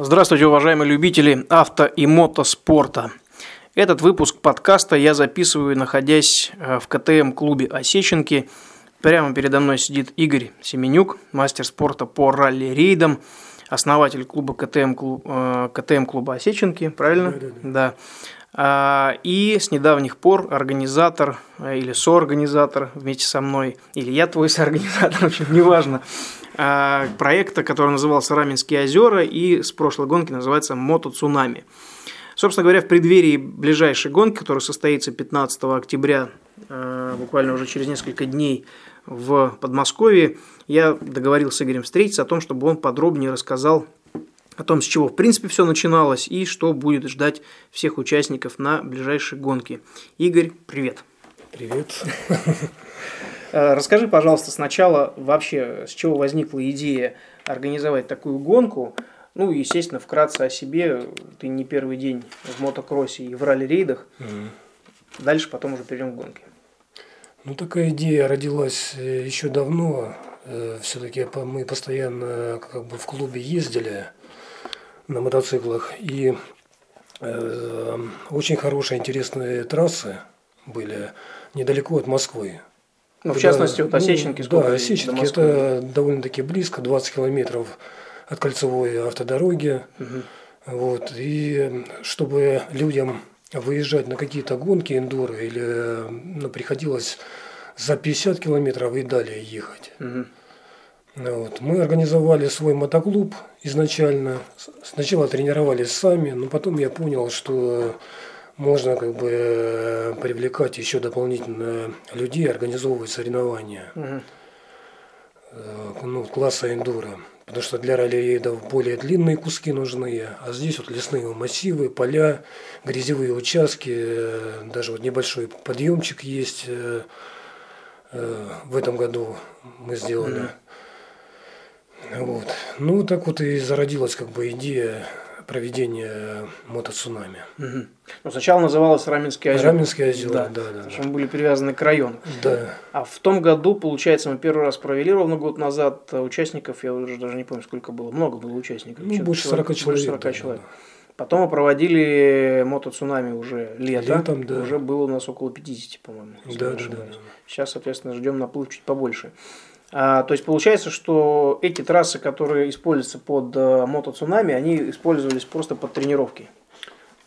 Здравствуйте, уважаемые любители авто и мотоспорта. Этот выпуск подкаста я записываю, находясь э, в КТМ-клубе «Осеченки». Прямо передо мной сидит Игорь Семенюк, мастер спорта по ралли-рейдам, основатель клуба КТМ, э, КТМ-клуба «Осеченки», правильно? Да, да, да. да. А, и с недавних пор организатор э, или соорганизатор вместе со мной, или я твой соорганизатор, в общем, неважно, а, проекта, который назывался «Раменские озера» и с прошлой гонки называется «Мото Цунами». Собственно говоря, в преддверии ближайшей гонки, которая состоится 15 октября, э, буквально уже через несколько дней в Подмосковье, я договорился с Игорем встретиться о том, чтобы он подробнее рассказал о том, с чего в принципе все начиналось и что будет ждать всех участников на ближайшей гонке. Игорь, привет. Привет. Э, расскажи, пожалуйста, сначала вообще, с чего возникла идея организовать такую гонку. Ну, естественно, вкратце о себе. Ты не первый день в мотокроссе и в ралли-рейдах. Мгм. Дальше потом уже перейдем к гонке. Ну, такая идея родилась э, еще давно. Все-таки мы постоянно как бы в клубе ездили на мотоциклах. И э, очень хорошие, интересные трассы были недалеко от Москвы. Ну, в частности, ну, Осеченки сколько Да, Осеченки это довольно-таки близко, 20 километров от кольцевой автодороги. Мгм. Вот. И чтобы людям выезжать на какие-то гонки эндуро или ну, приходилось за 50 километров и далее ехать. Ну Вот. Мы организовали свой мотоклуб изначально. Сначала тренировались сами, но потом я понял, что можно как бы э, привлекать еще дополнительно людей, организовывать соревнования э, ну, класса эндуро. Потому что для ралли-рейдов более длинные куски нужны, а здесь вот лесные массивы, поля, грязевые участки, э, даже вот небольшой подъемчик есть в этом году мы сделали. Вот. Ну, так вот и зародилась как бы идея проведения мотоцунами. Мгм. Ну, сначала называлось Раменские озера. Раменские озера, Да, да, да, потому что мы были привязаны к району. Да. А в том году, получается, мы первый раз провели ровно год назад участников, я уже даже не помню, сколько было, много было участников. Ну, больше человек- 40 человек. Больше 40 да, человек. да. Потом мы проводили мотоцунами уже лето. Летом, да. Уже было у нас около 50, по-моему. Да, да, да, да. Сейчас, соответственно, ждем наплыв чуть побольше. А, то есть получается, что эти трассы, которые используются под э, мотоцунами, они использовались просто под тренировки.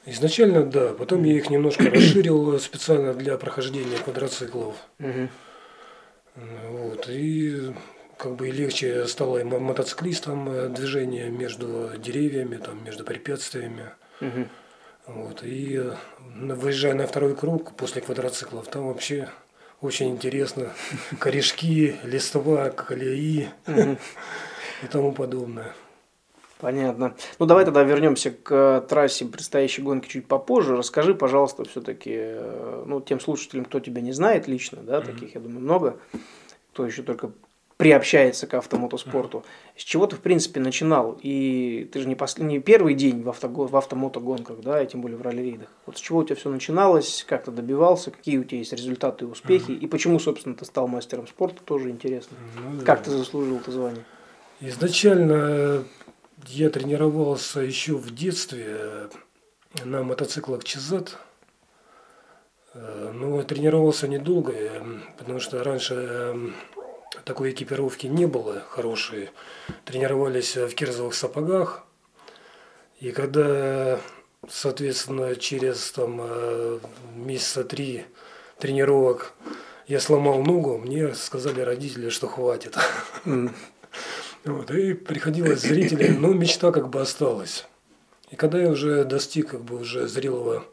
Изначально, да. Потом я их немножко расширил специально для прохождения квадроциклов. Мгм. Вот. И как бы и легче стало и мо- мотоциклистам э, движение между деревьями, там, между препятствиями. Мгм. Вот. И э, выезжая на второй круг после квадроциклов, там вообще очень интересно. Корешки, листва, колеи и тому подобное. Понятно. Ну, давай тогда вернемся к э, трассе предстоящей гонки чуть попозже. Расскажи, пожалуйста, все-таки, ну, тем слушателям, кто тебя не знает лично, да, таких, я думаю, много, кто еще только приобщается к автомотоспорту. С чего ты, в принципе, начинал? И ты же не, посл- не первый день в, автого... в автомотогонках, да, и тем более в ралли-рейдах. Вот с чего у тебя все начиналось, как ты добивался, какие у тебя есть результаты и успехи, и почему, собственно, ты стал мастером спорта, тоже интересно. Ну, да. Как ты заслужил это звание? Изначально я тренировался еще в детстве на мотоциклах Чизат. Э, Но тренировался недолго, э, потому что раньше э, такой экипировки не было хорошей. Тренировались в кирзовых сапогах. И когда, соответственно, через там, э, месяца три тренировок я сломал ногу, мне сказали родители, что хватит. Вот, и приходилось зрители, но мечта как бы осталась. И когда я уже достиг как бы уже зрелого,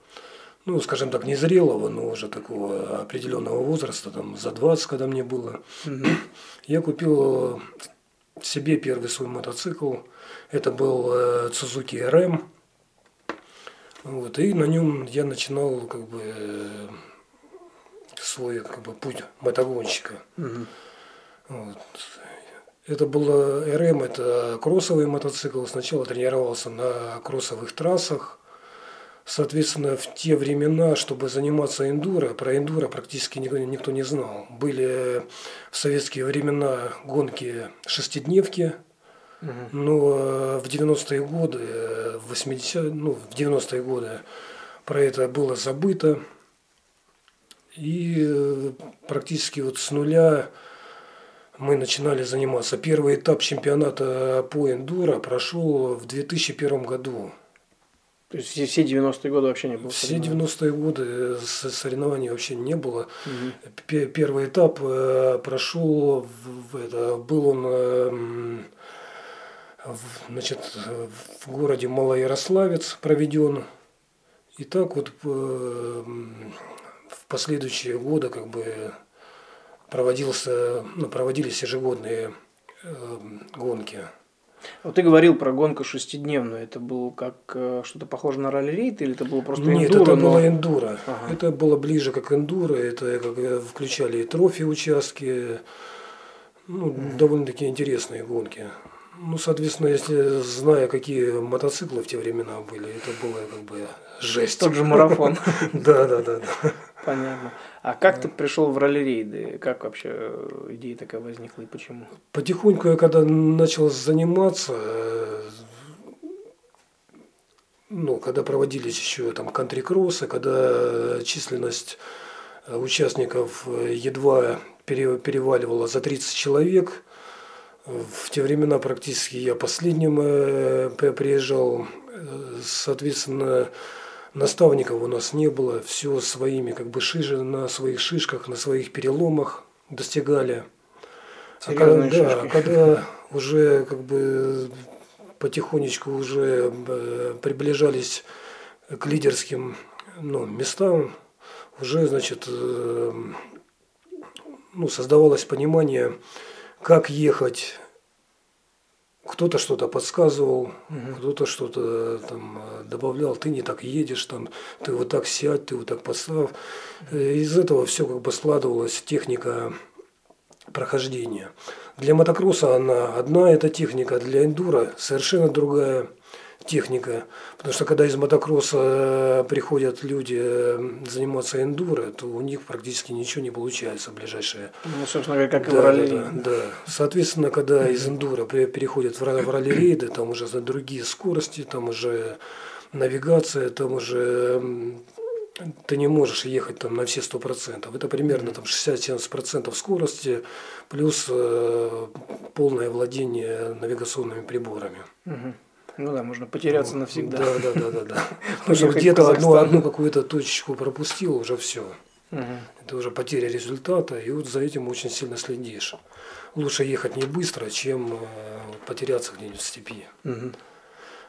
ну, скажем так, не зрелого, но уже такого определенного возраста, там, за 20, когда мне было, я купил себе первый свой мотоцикл. Это был э, Suzuki RM. Вот, и на нем я начинал как бы э, свой как бы, путь мотогонщика. Мгм. Вот. Это был э, РМ, это кроссовый мотоцикл. Сначала тренировался на кроссовых трассах. Соответственно, в те времена, чтобы заниматься эндуро, про эндуро практически никто, никто не знал. Были в советские времена гонки шестидневки, Но в 90-е годы, в 80 ну, в 90-е годы про это было забыто. И практически вот с нуля мы начинали заниматься. Первый этап чемпионата по эндуро прошел в 2001 году. То есть все 90-е годы вообще не было? Все 90-е годы соревнований вообще не было. Угу. Первый этап э, прошел, в, это, был он э, в, значит, в городе Малоярославец проведен. И так вот э, в последующие годы как бы проводился, ну, проводились ежегодные гонки. Вот ты говорил про гонку шестидневную. Это было как э, что-то похоже на ралли-рейд или это было просто Нет, эндуро? Нет, это но... было эндуро. Ага. Это было ближе как эндуро. Это как э, включали и трофи участки. Ну, mm. довольно-таки интересные гонки. Ну, соответственно, если зная, какие мотоциклы в те времена были, это было как бы жесть. Тот же марафон. Да, да, да. Понятно. А как ты пришел в ралли-рейды? Как вообще идея такая возникла и почему? Потихоньку я когда начал заниматься, э, ну, когда проводились еще там кантри-кроссы, когда численность э, участников э, едва переваливала за 30 человек, в те времена практически я последним приезжал, соответственно, Наставников у нас не было, все своими как бы шиши, на своих шишках, на своих переломах достигали. А когда, да, когда уже как бы потихонечку уже э, приближались к лидерским ну, местам, уже, значит, э, ну, создавалось понимание, как ехать кто-то что-то подсказывал, угу. кто-то что-то там добавлял, ты не так едешь, там, ты вот так сядь, ты вот так поставь. Э, из этого все как бы складывалась техника прохождения. Для мотокросса она одна эта техника, для эндура совершенно другая техника. Потому что когда из мотокросса э, приходят люди э, заниматься эндуро, то у них практически ничего не получается в ближайшее. Ну, собственно говоря, как да, и в ралли. Да, да. Соответственно, когда из эндуро переходят в ралли-рейды, там уже за другие скорости, там уже навигация, там уже ты не можешь ехать там на все сто процентов. Это примерно там 60-70% скорости плюс э, полное владение навигационными приборами. Угу. Ну да, можно потеряться вот. навсегда. Да, да, да, да, да. Потому что где-то одну, одну какую-то точечку пропустил, уже все. Угу. Это уже потеря результата, и вот за этим очень сильно следишь. Лучше ехать не быстро, чем э, потеряться где-нибудь в степи. Угу.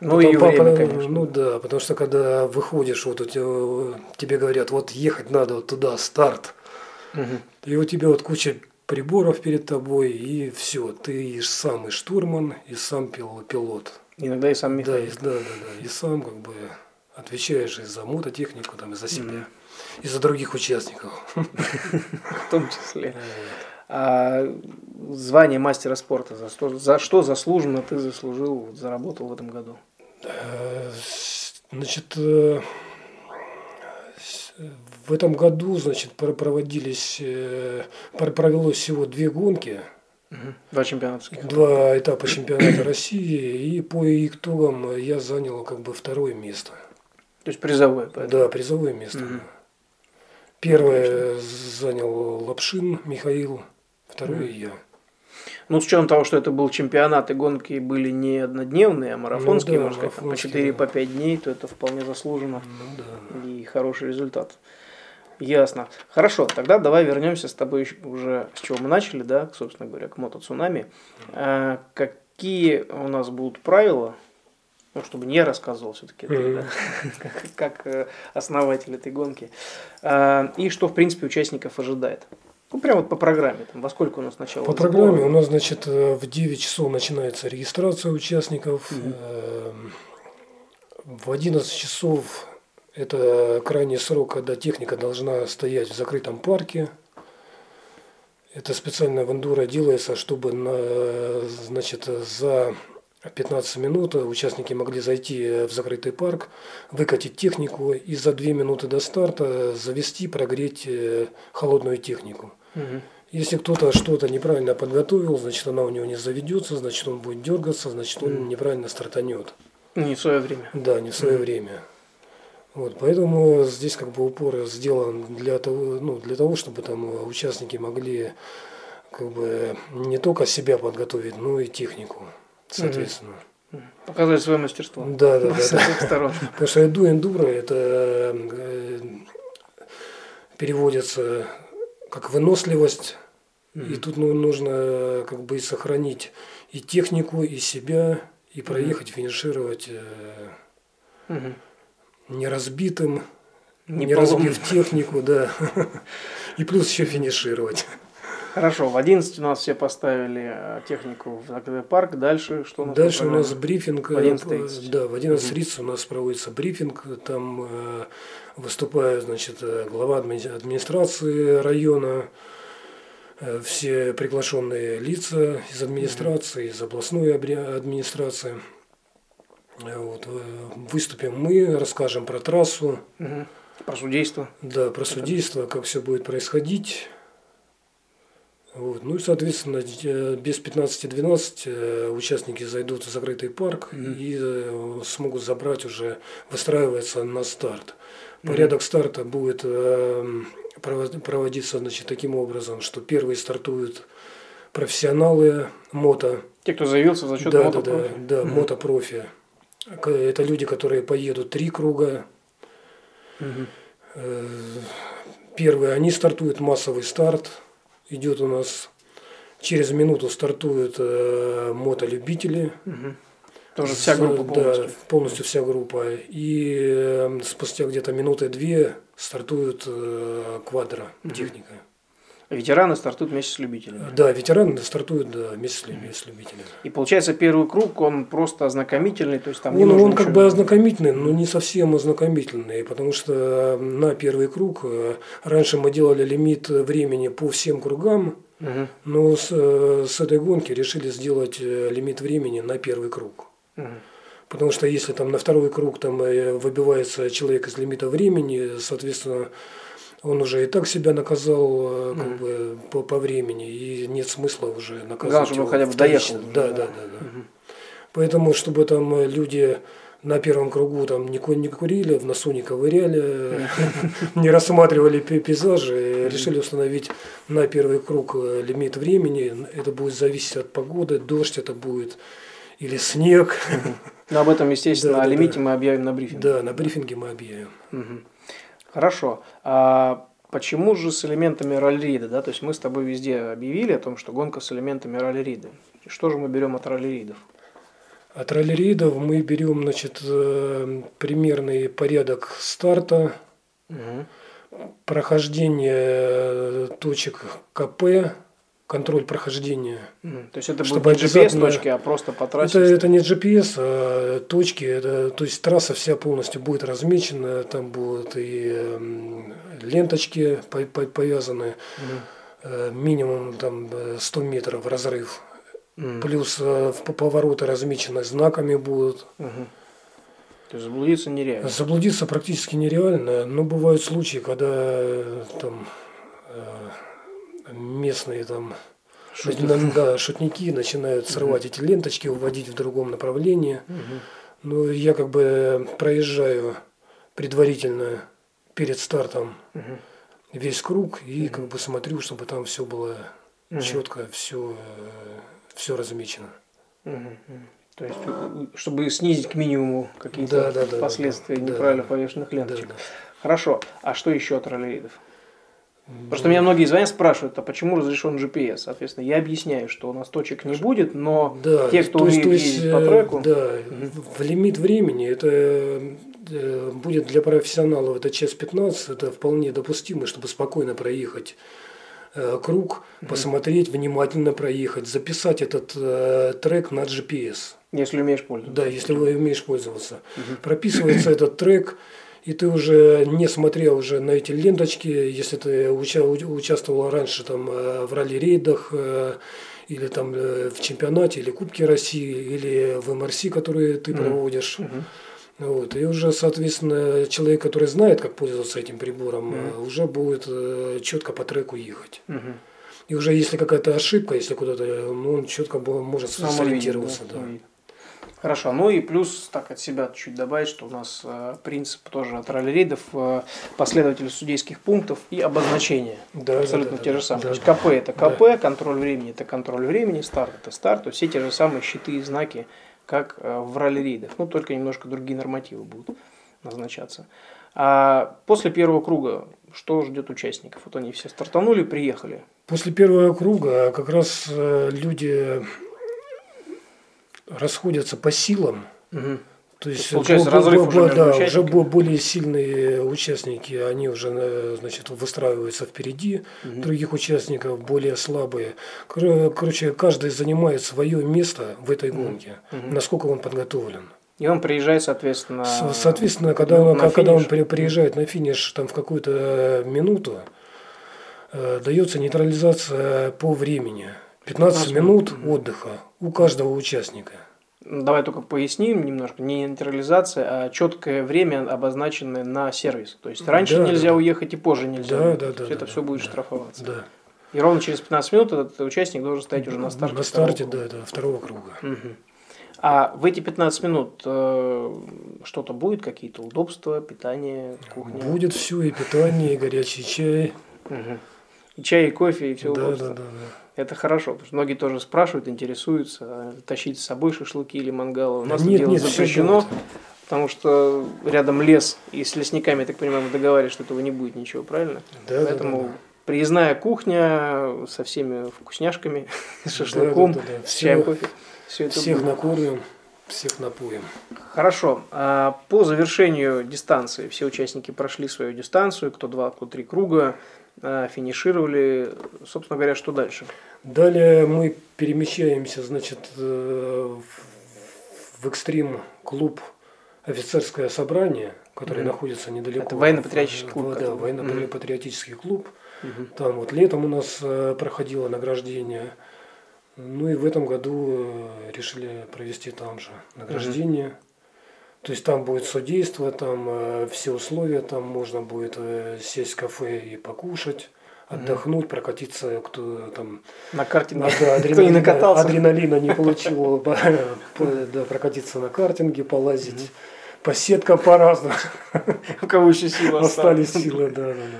Ну Потом, и время, по, конечно. Ну да, потому что когда выходишь, вот у тебя, тебе говорят, вот ехать надо вот туда, старт. Угу. И у тебя вот куча приборов перед тобой, и все, ты и самый штурман, и сам пилот. Иногда и сам механик. Да, да, да, да. И сам как бы отвечаешь и за мототехнику, там, и за себя, mm и за других участников. В том числе. А звание мастера спорта за что, за что заслуженно ты заслужил, заработал в этом году? Э, значит, э, в этом году, значит, проводились, э, провелось всего две гонки – Два чемпионата. Два этапа чемпионата России. И по итогам я занял как бы второе место. То есть призовое? Поэтому. Да, призовое место. Угу. Первое Отлично. занял Лапшин Михаил, второе угу. я. Ну, с учетом того, что это был чемпионат, и гонки были не однодневные, а марафонские, ну, да, можно сказать, по 4 по 5 дней, то это вполне заслуженно. Ну, да. И хороший результат. Ясно. Хорошо, тогда давай вернемся с тобой уже с чего мы начали, да, собственно говоря, к мотоцунами. А, какие у нас будут правила, ну, чтобы не рассказывал все-таки, mm-hmm. да, как, как э, основатель этой гонки, а, и что, в принципе, участников ожидает. Ну, прямо вот по программе, там, во сколько у нас начало? По сбора? программе у нас, значит, э, в 9 часов начинается регистрация участников, mm-hmm. в 11 часов это крайний срок, когда техника должна стоять в закрытом парке. Это специально в эндуро делается, чтобы на, значит, за 15 минут участники могли зайти в закрытый парк, выкатить технику и за 2 минуты до старта завести, прогреть э, холодную технику. Угу. Если кто-то что-то неправильно подготовил, значит она у него не заведется, значит он будет дергаться, значит он неправильно стартанет. Не в свое время. Да, не в свое время. Вот, поэтому здесь как бы упор сделан для того, ну, для того, чтобы там участники могли как бы не только себя подготовить, но и технику, соответственно. Показать свое мастерство. Да, да, да. С да. сторон. Потому что эду эндуро это э, переводится как выносливость. Mm-hmm. И тут ну, нужно как бы сохранить и технику, и себя, и проехать, mm-hmm. финишировать mm-hmm. Не разбитым, не, не разбив технику, да. И плюс еще финишировать. Хорошо, в 11 у нас все поставили э, технику в АКД-парк. Дальше что у нас? Дальше у нас брифинг. В 11.30. Э, да, в 11.30 угу. у нас проводится брифинг. Там э, выступает значит, э, глава администрации района, э, все приглашенные лица из администрации, угу. из областной администрации. Вот. Выступим мы, расскажем про трассу. Угу. Про судейство. Да, про судейство, как все будет происходить. Вот. Ну и, соответственно, э, без 15-12 э, участники зайдут в закрытый парк mm-hmm. и э, смогут забрать уже, выстраиваться на старт. Порядок mm-hmm. старта будет проводиться значит, таким образом, что первые стартуют профессионалы мото. Те, кто заявился за счет да, мотопрофи. Да, да, да, mm-hmm. мотопрофи. Это люди, которые поедут три круга. Mm-hmm. Первые, они стартуют массовый старт идет у нас. Через минуту стартуют э, мотолюбители. Угу. Тоже вся группа полностью? Да, полностью вся группа. И э, спустя где-то минуты-две стартует э, квадро угу. Ветераны стартуют вместе с любителями. Да, ветераны стартуют да, вместе с любителями. И получается первый круг, он просто ознакомительный, то есть там он, он как бы ознакомительный, но не совсем ознакомительный, потому что на первый круг э, раньше мы делали лимит времени по всем кругам, угу. но с, э, с этой гонки решили сделать э, лимит времени на первый круг. Угу. Потому что если там на второй круг там выбивается человек из лимита времени, соответственно, он уже и так себя наказал как mm. бы по, по времени, и нет смысла уже наказывать. Главное, чтобы хотя бы доехал. Да, да, да. да. Mm-hmm. Поэтому, чтобы там э, люди на первом кругу там не, не курили, в носу не ковыряли, не рассматривали пейзажи, решили установить на первый круг э, лимит времени. Это будет зависеть от погоды, дождь это будет или снег. Но об этом, естественно, да, о лимите да. мы объявим на брифинге. Да, на брифинге мы объявим. Хорошо. А почему же с элементами ралли-рида? Да? То есть мы с тобой везде объявили о том, что гонка с элементами ралли-рида. Что же мы берем от ралли-ридов? От ралли-ридов мы берем значит, э, примерный порядок старта, угу. прохождение э, точек КП, контроль прохождения. Mm. То есть это чтобы будет GPS-точки, а просто по трассе? Это, это не GPS, а точки. Это, то есть трасса вся полностью будет размечена, там будут и э, ленточки повязаны, mm. минимум там 100 метров разрыв. Mm. Плюс э, повороты размечены знаками будут. Mm-hmm. То есть заблудиться нереально? Заблудиться практически нереально, но бывают случаи, когда там местные там Шутники. Да, шутники начинают срывать эти ленточки, уводить в другом направлении. Но я как бы проезжаю предварительно перед стартом весь круг и как бы смотрю, чтобы там все было четко, все, все размечено. То есть, чтобы снизить к минимуму какие-то да, да, последствия да, неправильно да, повешенных ленточек. Да, да. Хорошо. А что еще от ролеидов? Потому что меня многие звонят, спрашивают, а почему разрешен GPS? Соответственно, я объясняю, что у нас точек не будет, но да, те, кто умеет ездить по э, треку... Да, угу. в лимит времени это э, будет для профессионалов это час 15, это вполне допустимо, чтобы спокойно проехать э, круг, посмотреть, внимательно проехать, записать этот э, трек на GPS. Если умеешь пользоваться. Да, если вы умеешь пользоваться. Угу. Прописывается этот трек и ты уже не смотрел уже на эти ленточки, если ты уча участвовал раньше там э, в ралли-рейдах э, или там э, в чемпионате, или Кубке России, или в МРС, которые ты проводишь. Mm-hmm. Вот. И уже, соответственно, человек, который знает, как пользоваться этим прибором, mm-hmm. уже будет четко по треку ехать. Mm-hmm. И уже если какая-то ошибка, если куда-то, ну, он четко может сориентироваться. Да, да. Хорошо, ну и плюс, так от себя чуть добавить, что у нас э, принцип тоже от ралли-рейдов, э, последователь судейских пунктов и обозначение. Да, Абсолютно да, да, те же самые. Да, то есть КП это КП, да. контроль времени это контроль времени, старт это старт, то есть все те же самые щиты и знаки, как э, в ралли-рейдах, ну только немножко другие нормативы будут назначаться. А после первого круга что ждет участников? Вот они все стартанули, приехали. После первого круга как раз э, люди расходятся по силам. Угу. То есть, получается, разрыв уже да, уже более сильные участники, они уже э, значит, выстраиваются впереди угу. других участников, более слабые. Короче, каждый занимает свое место в этой гонке, угу. насколько он подготовлен. И он приезжает, соответственно. Соответственно, когда, он, когда он приезжает на финиш там, в какую-то минуту, э, дается нейтрализация по времени. 15, 15 минут отдыха у каждого участника. Давай только поясним немножко. Не нейтрализация, а четкое время, обозначенное на сервис. То есть раньше да, нельзя да, уехать и позже нельзя. Да, да, да, это да, все будет да, штрафоваться. Да. И ровно через 15 минут этот участник должен стоять уже на старте. На старте, да, да, второго круга. Угу. А в эти 15 минут э, что-то будет, какие-то удобства, питание, кухня? Будет все, и питание, и горячий чай. Угу. И чай, и кофе, и все да, удобства. Да, да, да. Это хорошо, потому что многие тоже спрашивают, интересуются, тащить с собой шашлыки или мангалы. У нас нет, дело нет, запрещено, потому что рядом лес, и с лесниками, я так понимаю, мы договаривались, что этого не будет ничего, правильно? Да, Поэтому да, да, да. приездная кухня со всеми вкусняшками, с шашлыком, да, да, да, да. с чаем, кофе. Все это всех будет. накормим, всех напоим. Хорошо. А по завершению дистанции все участники прошли свою дистанцию, кто два, кто три круга. А, финишировали. Собственно говоря, что дальше? Далее мы перемещаемся, значит, э, в экстрим клуб офицерское собрание, которое mm-hmm. находится недалеко. Это военно-патриотический клуб. Да, военно-патриотический mm-hmm. клуб. Mm-hmm. Там вот летом у нас э, проходило награждение. Ну и в этом году э, решили провести там же награждение. Mm-hmm. То есть там будет судейство, там э, все условия, там можно будет э, сесть в кафе и покушать, отдохнуть, прокатиться, кто там на картинге, да, адреналина, не накатался. адреналина не получил, да, прокатиться на картинге, полазить по сеткам по-разному. У кого еще силы остались? силы, да, да, да.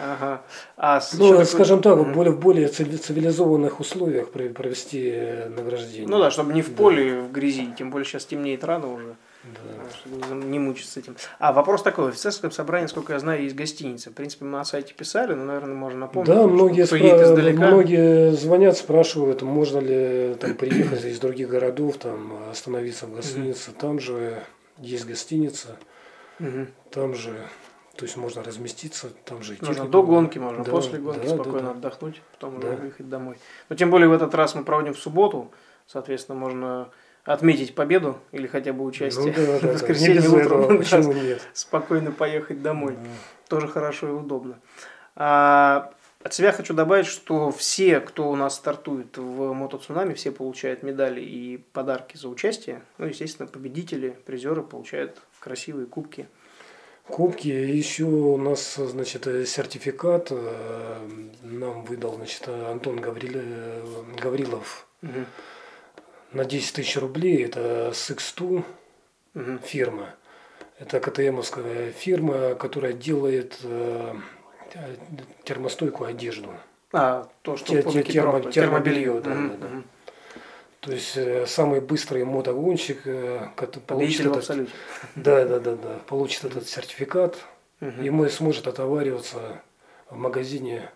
Ага. А ну, скажем так, mm более, в более цивилизованных условиях провести э, награждение. Ну да, чтобы не в поле, в грязи, тем более сейчас темнеет рано уже. Да. Не мучиться этим. А вопрос такой. В офицерском собрании, сколько я знаю, есть гостиница. В принципе, мы на сайте писали, но, наверное, можно напомнить. Да, многие, спра- многие звонят, спрашивают, можно ли там, приехать из других городов, там, остановиться в гостинице. Там же есть гостиница, там же то есть можно разместиться, там же Можно до гонки, можно да, после гонки да, спокойно да, да. отдохнуть, потом да. уже выехать домой. Но тем более в этот раз мы проводим в субботу, соответственно, можно отметить победу или хотя бы участие ну, да, да, воскресенье да. утром. Почему нет? Спокойно поехать домой. Да. Тоже хорошо и удобно. А, от себя хочу добавить, что все, кто у нас стартует в мотоцунами, все получают медали и подарки за участие. Ну, естественно, победители, призеры получают красивые кубки. Кубки. Еще у нас, значит, сертификат э, нам выдал, значит, Антон Гаврил... Гаврилов. Угу на 10 тысяч рублей. Это Six2 угу. фирма. Это КТМовская фирма, которая делает э, термостойкую одежду. А, то, что те, термо, термобелье, да, угу, да, да. То есть э, самый быстрый мотогонщик э, получит этот, да, да, да, да, получит этот сертификат, угу. и мы сможет отовариваться в магазине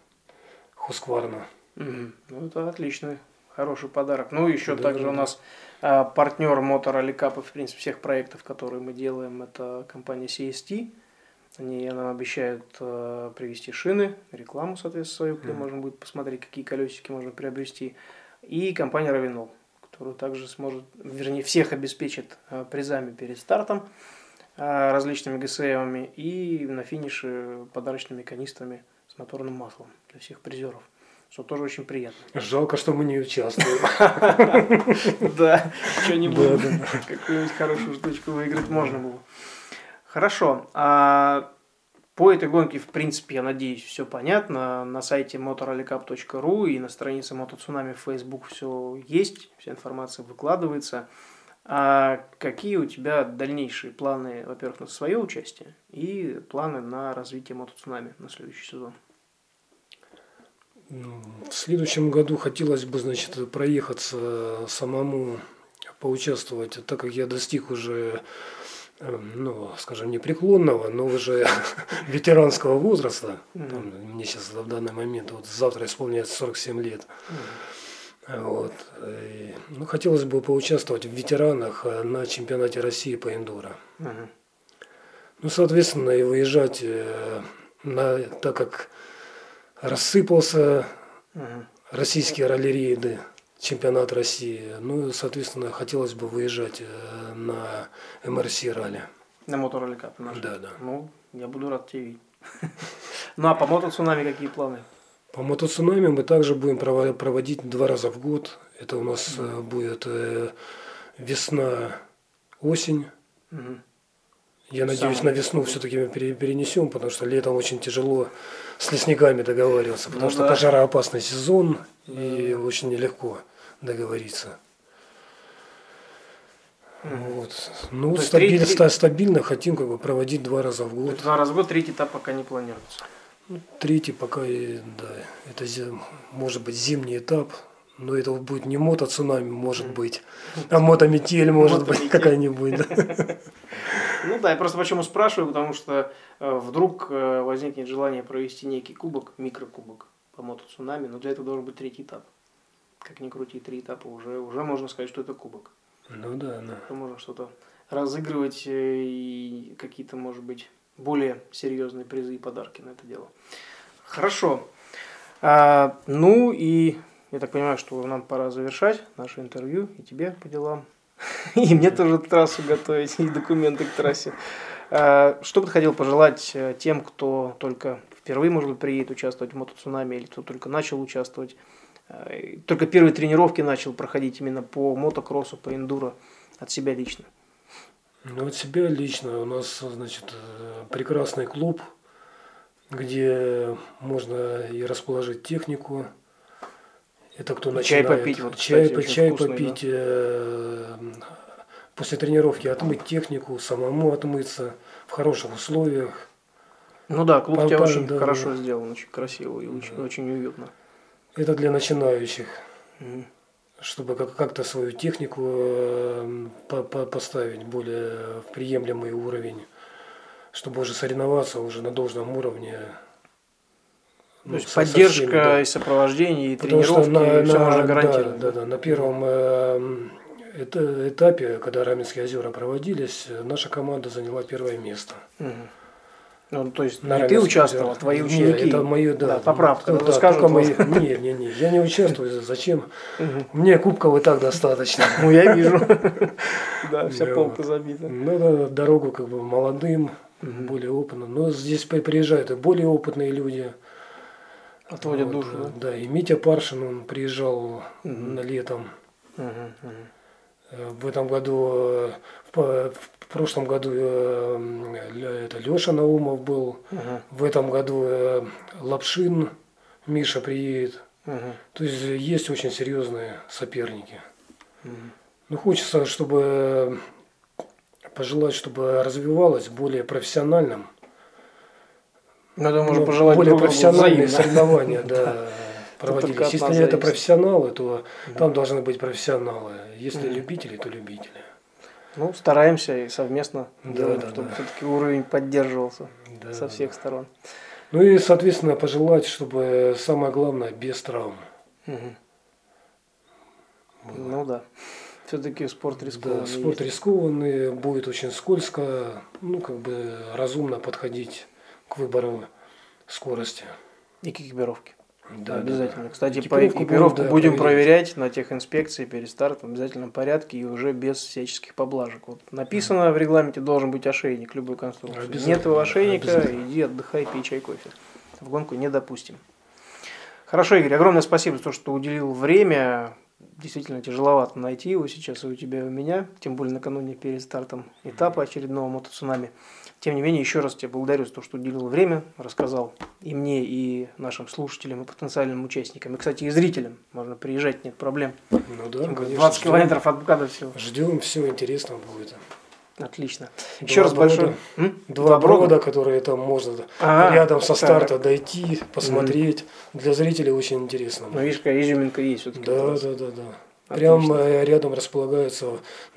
Хускварна. Угу. Ну, это отлично хороший подарок. Ну, еще да, также да, у нас а, партнер Мотор Аликапа, в принципе, всех проектов, которые мы делаем, это компания CST. Они нам обещают э, привезти шины, рекламу, соответственно, свою, где mm. можно будет посмотреть, какие колесики можно приобрести. И компания Равинол, которая также сможет, вернее, всех обеспечит э, призами перед стартом, э, различными ГСМами и на финише подарочными канистрами с моторным маслом для всех призеров что тоже очень приятно. Жалко, что мы не участвуем. Да, что-нибудь, какую-нибудь хорошую штучку выиграть можно было. Хорошо. А по этой гонке, в принципе, я надеюсь, все понятно. На сайте motorrallycup.ru и на странице Мотоцунами в Facebook все есть, вся информация выкладывается. А какие у тебя дальнейшие планы, во-первых, на свое участие и планы на развитие мотоцунами на следующий сезон? В следующем году хотелось бы, значит, проехаться самому, поучаствовать, так как я достиг уже, эм, ну, скажем, не преклонного, но уже ветеранского возраста. Там, мне сейчас в данный момент, вот завтра исполняется 47 лет. Вот. И, ну, хотелось бы поучаствовать в ветеранах э, на чемпионате России по эндуро. Угу. Ну, соответственно, и выезжать, э, на, так как рассыпался угу. российские ралли-рейды, чемпионат России, ну, соответственно, хотелось бы выезжать э, на МРС ралли. На моторолли кап Да, да. Ну, я буду рад тебя видеть. Ну, а по мотоцунами какие планы? По мотоцунами мы также будем проводить два раза в год. Это у нас mm будет э, весна, осень. mm Я надеюсь, Самое на весну все-таки мы перенесем, потому что летом очень тяжело с лесниками договариваться, потому ну, что да. пожароопасный сезон mm и очень нелегко договориться. Вот. Ну, стабиль, три... стабильно хотим как бы проводить два раза в год. Два раза в год, третий этап пока не планируется. Ну, третий пока, и, да, это может быть зимний этап, но это будет не мотоцунами, может быть, а мотометель, может быть, какая-нибудь. Да. Ну да, я просто почему спрашиваю, потому что э, вдруг э, возникнет желание провести некий кубок, микрокубок по мотоцунами, но для этого должен быть третий этап. Как ни крути, три этапа уже, уже можно сказать, что это кубок. Ну да, да. Можно что-то разыгрывать э, и какие-то, может быть, более серьезные призы и подарки на это дело. Хорошо. А, ну и я так понимаю, что нам пора завершать наше интервью и тебе по делам. И мне тоже трассу готовить, и документы к трассе. А, что бы ты хотел пожелать э, тем, кто только впервые, может быть, приедет участвовать в мотоцунами, или кто только начал участвовать, э, только первые тренировки начал проходить именно по мотокроссу, по эндуро от себя лично? Ну, от себя лично у нас, значит, э, прекрасный клуб, где можно и расположить технику. Это кто начинает. Чай попить, вот, чай, кстати, чай вкусный, попить. Да? Э, после тренировки отмыть технику, самому отмыться в хороших условиях. Ну да, клуб у тебя очень да, хорошо да. сделан, очень красиво и очень, да. очень уютно. Это для начинающих. Mm чтобы как-то свою технику э, поставить более в приемлемый уровень, чтобы уже соревноваться уже на должном уровне. Ну, То есть поддержка всеми, да. и сопровождение, и Потому тренировки, на, все на, можно гарантировать. Да, да, да. На первом э, этапе, когда Раменские озера проводились, наша команда заняла первое место. Угу. Ну, то есть не ты участвовал, а твои ученики. Нет, это мои, да. да поправка, да, скажут. Мои... Не, не, не, я не участвую, зачем? Мне кубков и так достаточно. Ну, я вижу. Да, вся полка забита. Надо дорогу как бы молодым, более опытным. Но здесь приезжают и более опытные люди. Отводят душу, да? Да, и Митя Паршин, он приезжал на летом. В этом году, в прошлом году э, это Леша Наумов был, угу. в этом году э, Лапшин, Миша приедет. Угу. То есть есть очень серьезные соперники. Угу. Ну, хочется, чтобы пожелать, чтобы развивалось более профессиональным. Надо, может, ну, пожелать более профессиональные соревнования, да, проводились. Если это профессионалы, то там должны быть профессионалы. Если любители, то любители. Ну, стараемся и совместно да, делаем, да, чтобы да. все-таки уровень поддерживался да, со всех да. сторон. Ну и, соответственно, пожелать, чтобы самое главное без травм. Угу. Ну да. Все-таки спорт рискованный. Да, спорт есть. рискованный, будет очень скользко, ну, как бы разумно подходить к выбору скорости. И к экипировке. Да, обязательно. Да, Кстати, экипировку по экипировку будем, да, будем проверять на тех инспекции перед стартом в обязательном порядке и уже без всяческих поблажек. Вот написано в регламенте должен быть ошейник любой конструкции. Нет его ошейника, иди отдыхай, пей чай, кофе. В гонку не допустим. Хорошо, Игорь, огромное спасибо за то, что уделил время. действительно тяжеловато найти его сейчас и у тебя, и у меня, тем более накануне перед стартом этапа очередного мотоцунами. Тем не менее, еще раз тебе благодарю за то, что уделил время, рассказал и мне, и нашим слушателям, и потенциальным участникам, и, кстати, и зрителям. Можно приезжать, нет проблем. Ну да, конечно. 20 ждем. километров от МКАДа все. Ждем, все интересно будет. Отлично. Два Еще раз брода. большое. М? Два брода, которые там можно Ага, рядом со так. старта дойти, посмотреть. Для зрителей очень интересно. Ну, видишь, какая изюминка есть все-таки. Да, да, да, да. Прям Отлично. э, рядом располагаются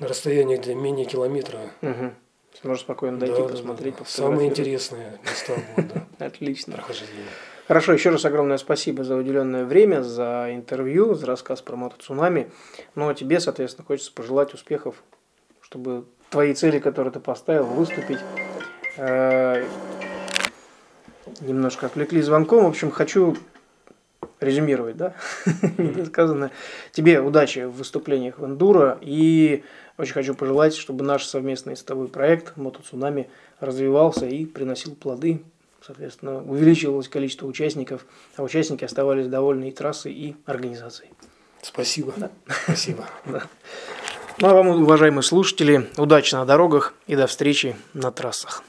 на расстоянии менее километра. Угу. Можно спокойно дойти, Да, да, да, посмотреть, да. пофотографировать. Самые интересные места будут, да, Отлично. прохождения. Хорошо, еще раз огромное спасибо за уделенное время, за интервью, за рассказ про мотоцунами. Ну а тебе, соответственно, хочется пожелать успехов, чтобы твои цели, которые ты поставил, выступить. Э, Немножко отвлекли звонком. В общем, хочу резюмировать, да, сказано. Тебе удачи в выступлениях в эндуро и очень хочу пожелать, чтобы наш совместный с тобой проект Мотоцунами развивался и приносил плоды. Соответственно, увеличивалось количество участников, а участники оставались довольны и трассой, и организацией. Спасибо. Спасибо. Ну а вам, уважаемые слушатели, удачи на дорогах и до встречи на трассах.